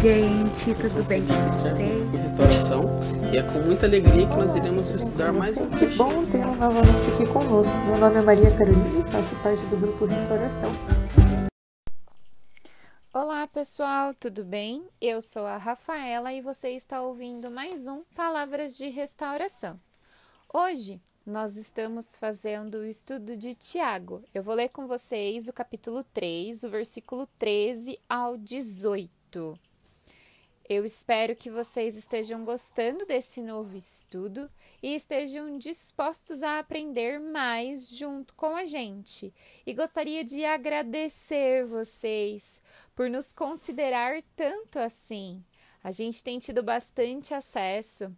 gente. Eu sou Tudo bem com vocês? restauração e é com muita alegria que nós iremos estudar mais um Que bom tê-lo novamente aqui conosco. Meu nome é Maria Carolina e faço parte do grupo Restauração. Olá pessoal, tudo bem? Eu sou a Rafaela e você está ouvindo mais um Palavras de Restauração. Hoje nós estamos fazendo o estudo de Tiago. Eu vou ler com vocês o capítulo 3, o versículo 13 ao 18. Eu espero que vocês estejam gostando desse novo estudo e estejam dispostos a aprender mais junto com a gente. E gostaria de agradecer vocês por nos considerar tanto assim. A gente tem tido bastante acesso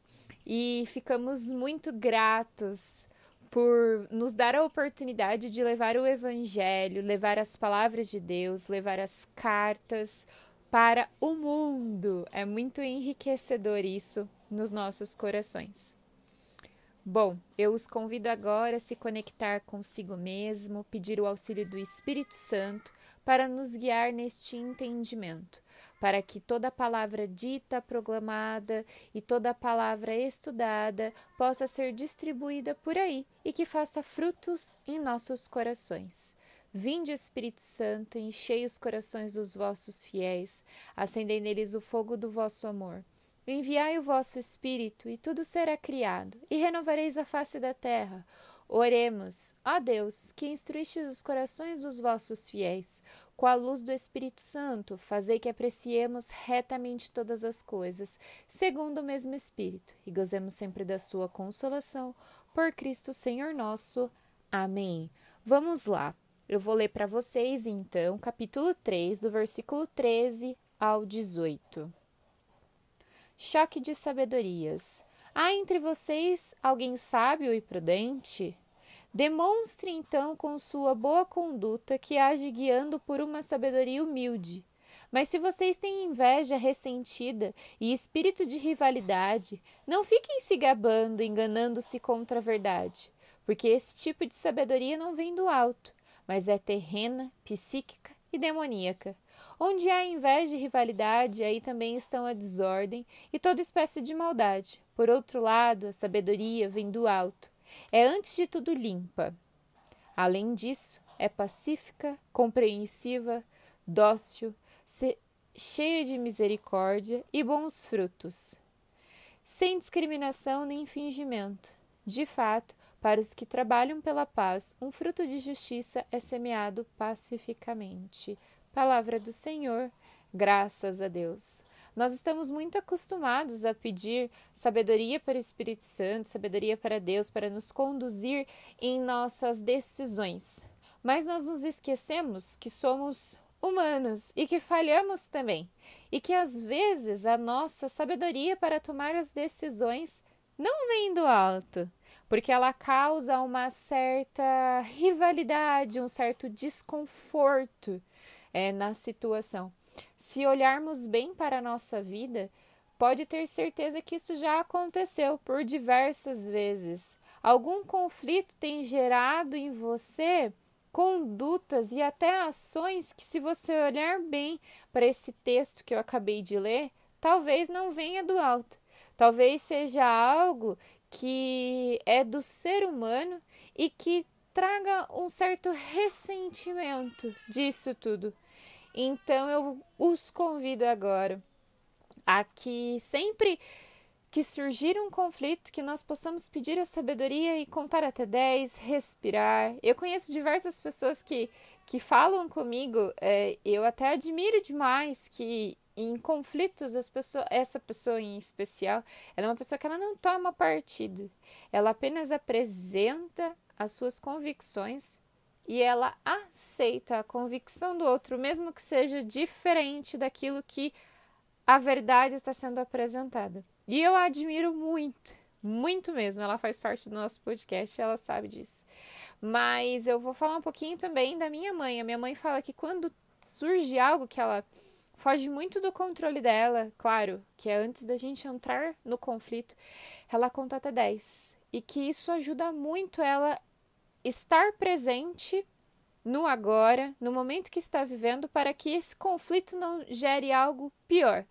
e ficamos muito gratos por nos dar a oportunidade de levar o Evangelho, levar as palavras de Deus, levar as cartas para o mundo. É muito enriquecedor isso nos nossos corações. Bom, eu os convido agora a se conectar consigo mesmo, pedir o auxílio do Espírito Santo para nos guiar neste entendimento, para que toda palavra dita, proclamada e toda palavra estudada possa ser distribuída por aí e que faça frutos em nossos corações. Vinde, Espírito Santo, enchei os corações dos vossos fiéis, acendei neles o fogo do vosso amor. Enviai o vosso Espírito, e tudo será criado, e renovareis a face da terra. Oremos, ó Deus, que instruístes os corações dos vossos fiéis, com a luz do Espírito Santo, fazei que apreciemos retamente todas as coisas, segundo o mesmo Espírito, e gozemos sempre da sua consolação, por Cristo Senhor nosso. Amém. Vamos lá. Eu vou ler para vocês, então, capítulo 3, do versículo 13 ao 18. Choque de sabedorias. Há entre vocês alguém sábio e prudente? Demonstre então com sua boa conduta que age guiando por uma sabedoria humilde. Mas se vocês têm inveja ressentida e espírito de rivalidade, não fiquem se gabando, enganando-se contra a verdade, porque esse tipo de sabedoria não vem do alto, mas é terrena, psíquica e demoníaca. Onde há inveja e rivalidade, aí também estão a desordem e toda espécie de maldade. Por outro lado, a sabedoria vem do alto. É antes de tudo limpa. Além disso, é pacífica, compreensiva, dócil, cheia de misericórdia e bons frutos. Sem discriminação nem fingimento. De fato, para os que trabalham pela paz, um fruto de justiça é semeado pacificamente. Palavra do Senhor, graças a Deus. Nós estamos muito acostumados a pedir sabedoria para o Espírito Santo, sabedoria para Deus, para nos conduzir em nossas decisões. Mas nós nos esquecemos que somos humanos e que falhamos também, e que às vezes a nossa sabedoria para tomar as decisões não vem do alto, porque ela causa uma certa rivalidade, um certo desconforto é, na situação. Se olharmos bem para a nossa vida, pode ter certeza que isso já aconteceu por diversas vezes. Algum conflito tem gerado em você condutas e até ações que, se você olhar bem para esse texto que eu acabei de ler, talvez não venha do alto. Talvez seja algo que é do ser humano e que traga um certo ressentimento disso tudo. Então eu os convido agora a que sempre que surgir um conflito, que nós possamos pedir a sabedoria e contar até 10, respirar. Eu conheço diversas pessoas que, que falam comigo, é, eu até admiro demais que em conflitos as pessoas, essa pessoa em especial, ela é uma pessoa que ela não toma partido. Ela apenas apresenta as suas convicções e ela aceita a convicção do outro, mesmo que seja diferente daquilo que a verdade está sendo apresentada. E eu admiro muito, Muito mesmo. Ela faz parte do nosso podcast, ela sabe disso. Mas eu vou falar um pouquinho também da minha mãe. A minha mãe fala que quando surge algo que ela foge muito do controle dela, claro, que é antes da gente entrar no conflito, ela conta até 10. E que isso ajuda muito ela estar presente no agora, no momento que está vivendo, para que esse conflito não gere algo pior.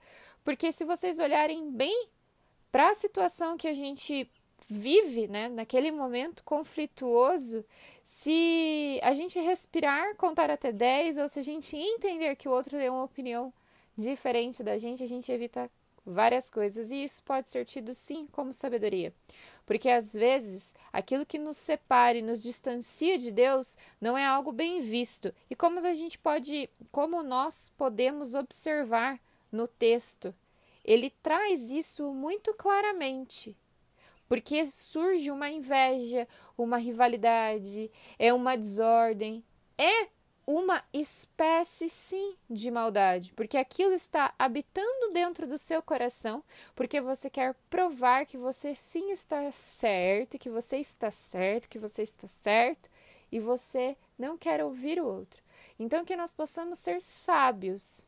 Porque se vocês olharem bem para a situação que a gente vive, né, naquele momento conflituoso, se a gente respirar, contar até 10, ou se a gente entender que o outro tem uma opinião diferente da gente, a gente evita várias coisas. E isso pode ser tido sim como sabedoria. Porque às vezes aquilo que nos separa e nos distancia de Deus não é algo bem visto. E como a gente pode, como nós podemos observar no texto, ele traz isso muito claramente. Porque surge uma inveja, uma rivalidade, é uma desordem, é uma espécie sim de maldade, porque aquilo está habitando dentro do seu coração, porque você quer provar que você sim está certo, que você está certo, que você está certo, e você não quer ouvir o outro. Então que nós possamos ser sábios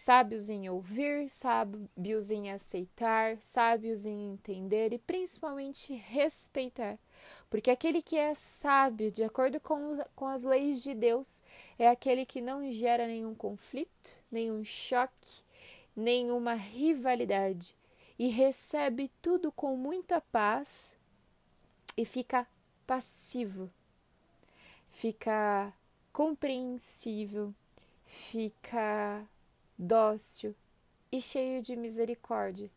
sábios em ouvir, sábios em aceitar, sábios em entender e principalmente respeitar. Porque aquele que é sábio, de acordo com, os, com as leis de Deus, é aquele que não gera nenhum conflito, nenhum choque, nenhuma rivalidade. E recebe tudo com muita paz e fica passivo, fica compreensível, fica dócil e cheio de misericórdia,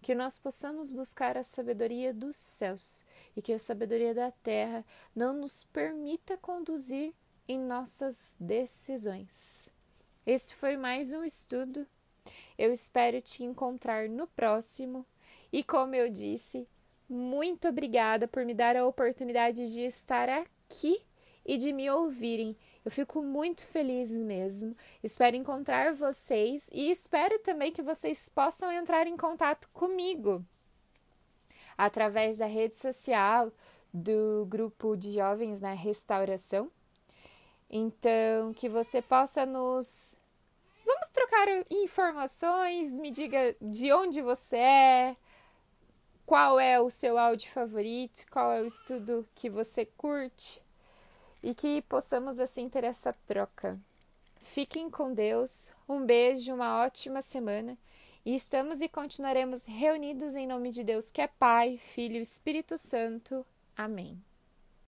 que nós possamos buscar a sabedoria dos céus e que a sabedoria da terra não nos permita conduzir em nossas decisões. Esse foi mais um estudo. Eu espero te encontrar no próximo. E como eu disse, muito obrigada por me dar a oportunidade de estar aqui e de me ouvirem. Eu fico muito feliz mesmo. Espero encontrar vocês e espero também que vocês possam entrar em contato comigo através da rede social do grupo de jovens na restauração. Então, que você possa nos Vamos trocar informações, me diga de onde você é, qual é o seu áudio favorito, qual é o estudo que você curte e que possamos assim ter essa troca. Fiquem com Deus, um beijo, uma ótima semana e estamos e continuaremos reunidos em nome de Deus, que é Pai, Filho e Espírito Santo. Amém.